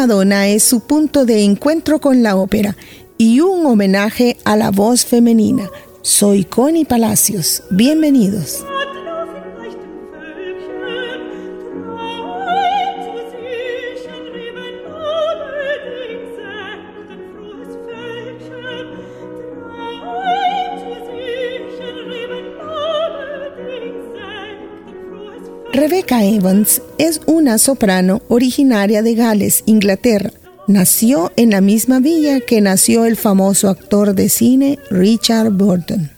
Madonna es su punto de encuentro con la ópera y un homenaje a la voz femenina. Soy Connie Palacios. Bienvenidos. Rebecca Evans es una soprano originaria de Gales, Inglaterra. Nació en la misma villa que nació el famoso actor de cine Richard Burton.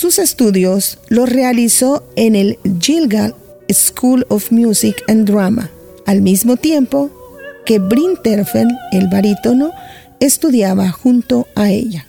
Sus estudios los realizó en el Gilgal School of Music and Drama, al mismo tiempo que Brinterfeld, el barítono, estudiaba junto a ella.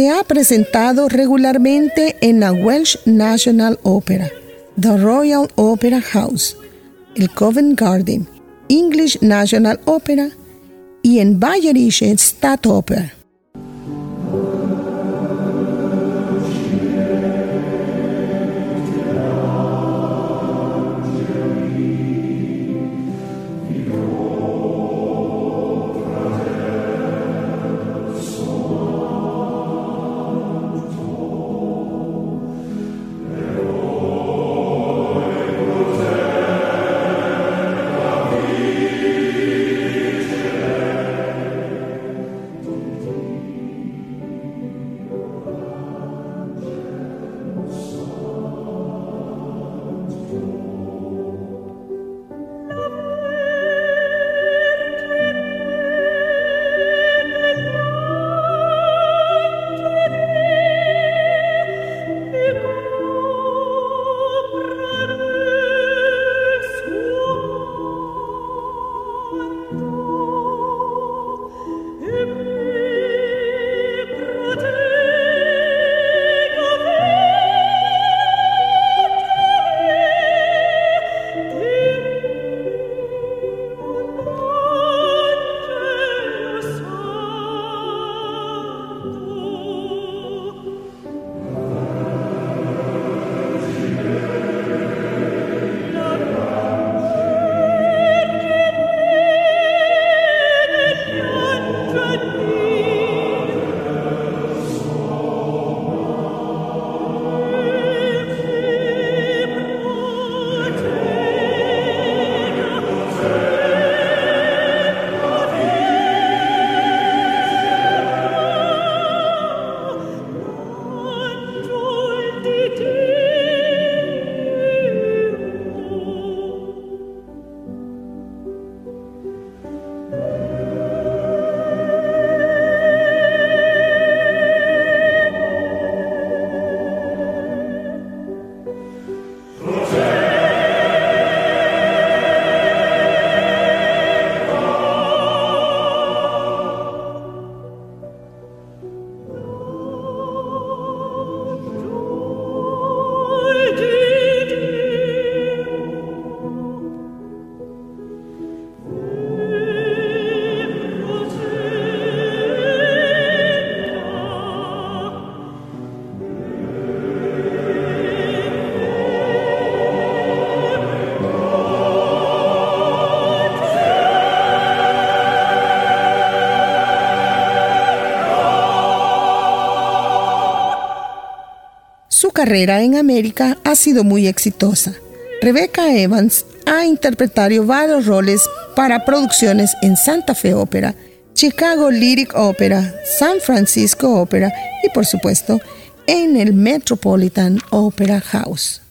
Se ha presentado regularmente en la Welsh National Opera, The Royal Opera House, el Covent Garden, English National Opera y en Bayerische Staatsoper. Carrera en América ha sido muy exitosa. Rebecca Evans ha interpretado varios roles para producciones en Santa Fe Opera, Chicago Lyric Opera, San Francisco Opera y por supuesto en el Metropolitan Opera House.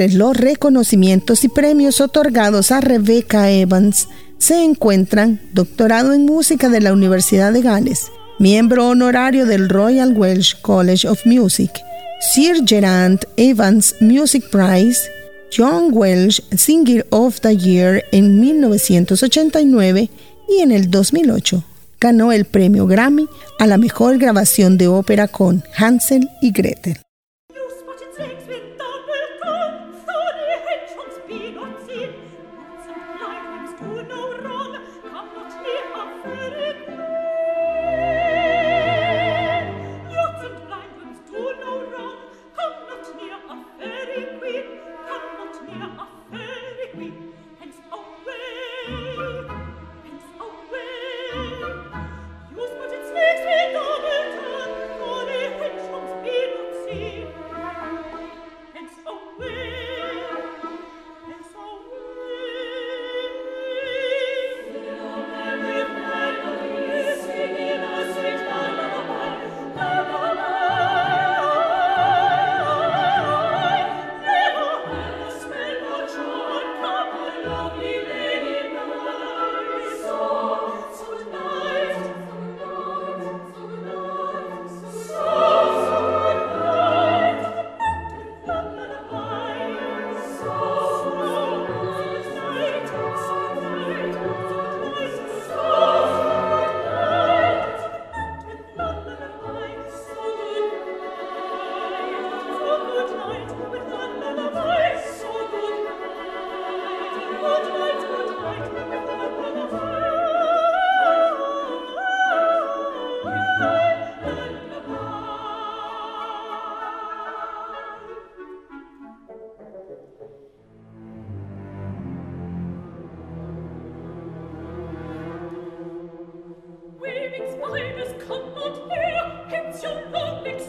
Entre los reconocimientos y premios otorgados a Rebecca Evans se encuentran doctorado en música de la Universidad de Gales, miembro honorario del Royal Welsh College of Music, Sir Gerard Evans Music Prize, John Welsh Singer of the Year en 1989 y en el 2008 ganó el premio Grammy a la mejor grabación de ópera con Hansel y Gretel.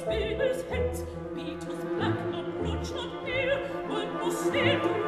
Spiegels Händs, Betus blank und rutsch und hehl, und muss still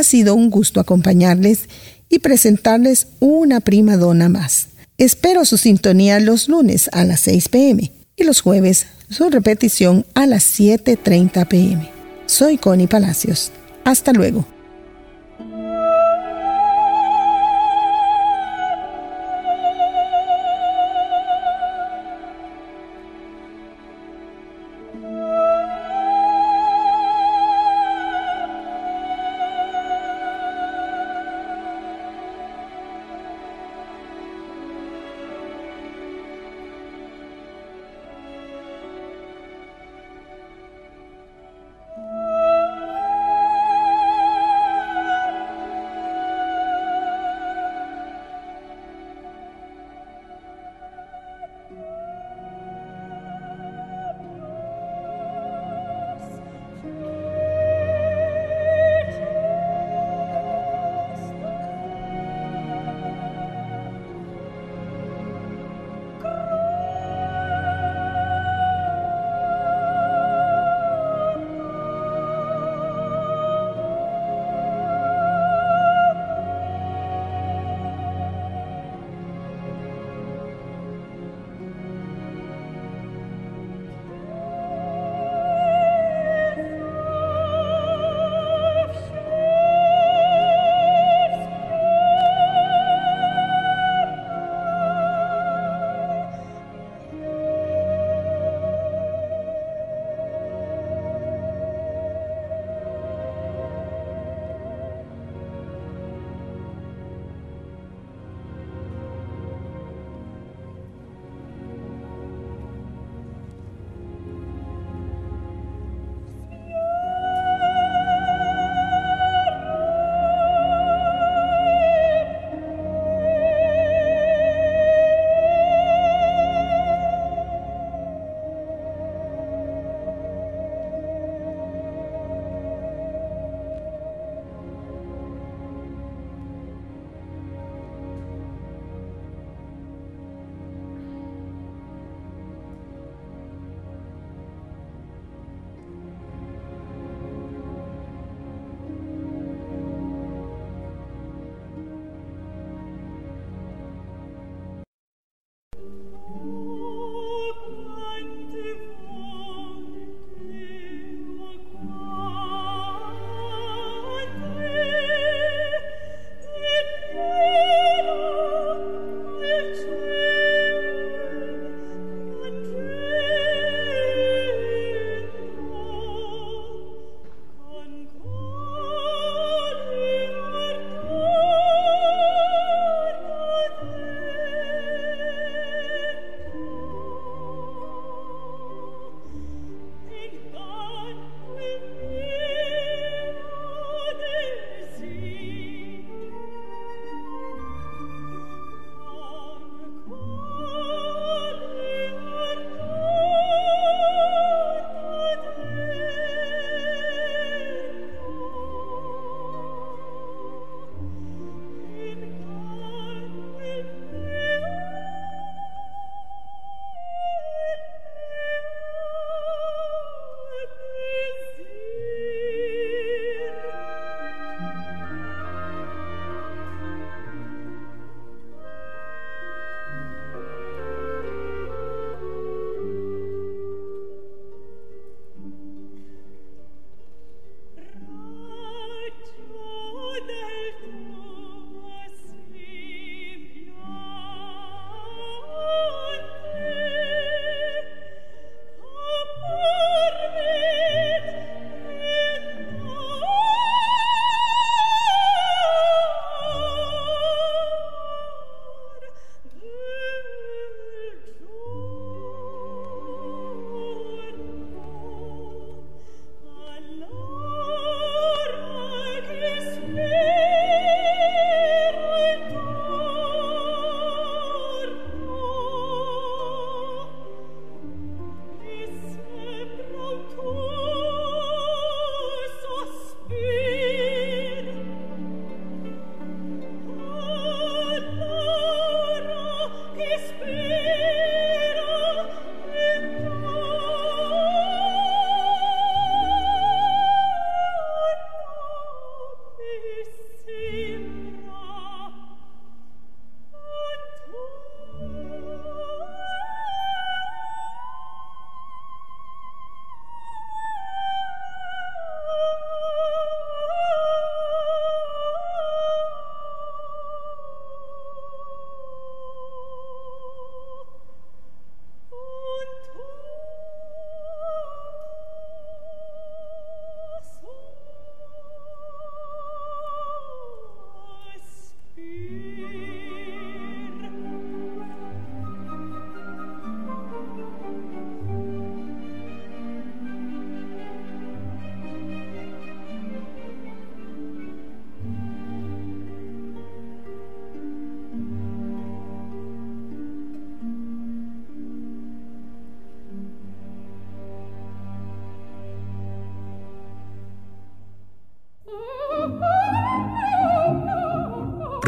Ha sido un gusto acompañarles y presentarles una prima dona más. Espero su sintonía los lunes a las 6 pm y los jueves su repetición a las 7.30 pm. Soy Connie Palacios. Hasta luego.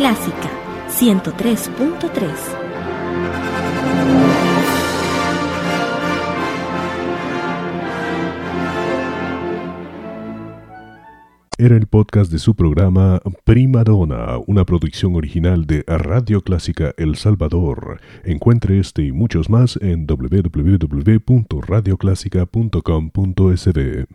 Clásica 103.3 Era el podcast de su programa Prima Donna, una producción original de Radio Clásica El Salvador. Encuentre este y muchos más en www.radioclásica.com.sb.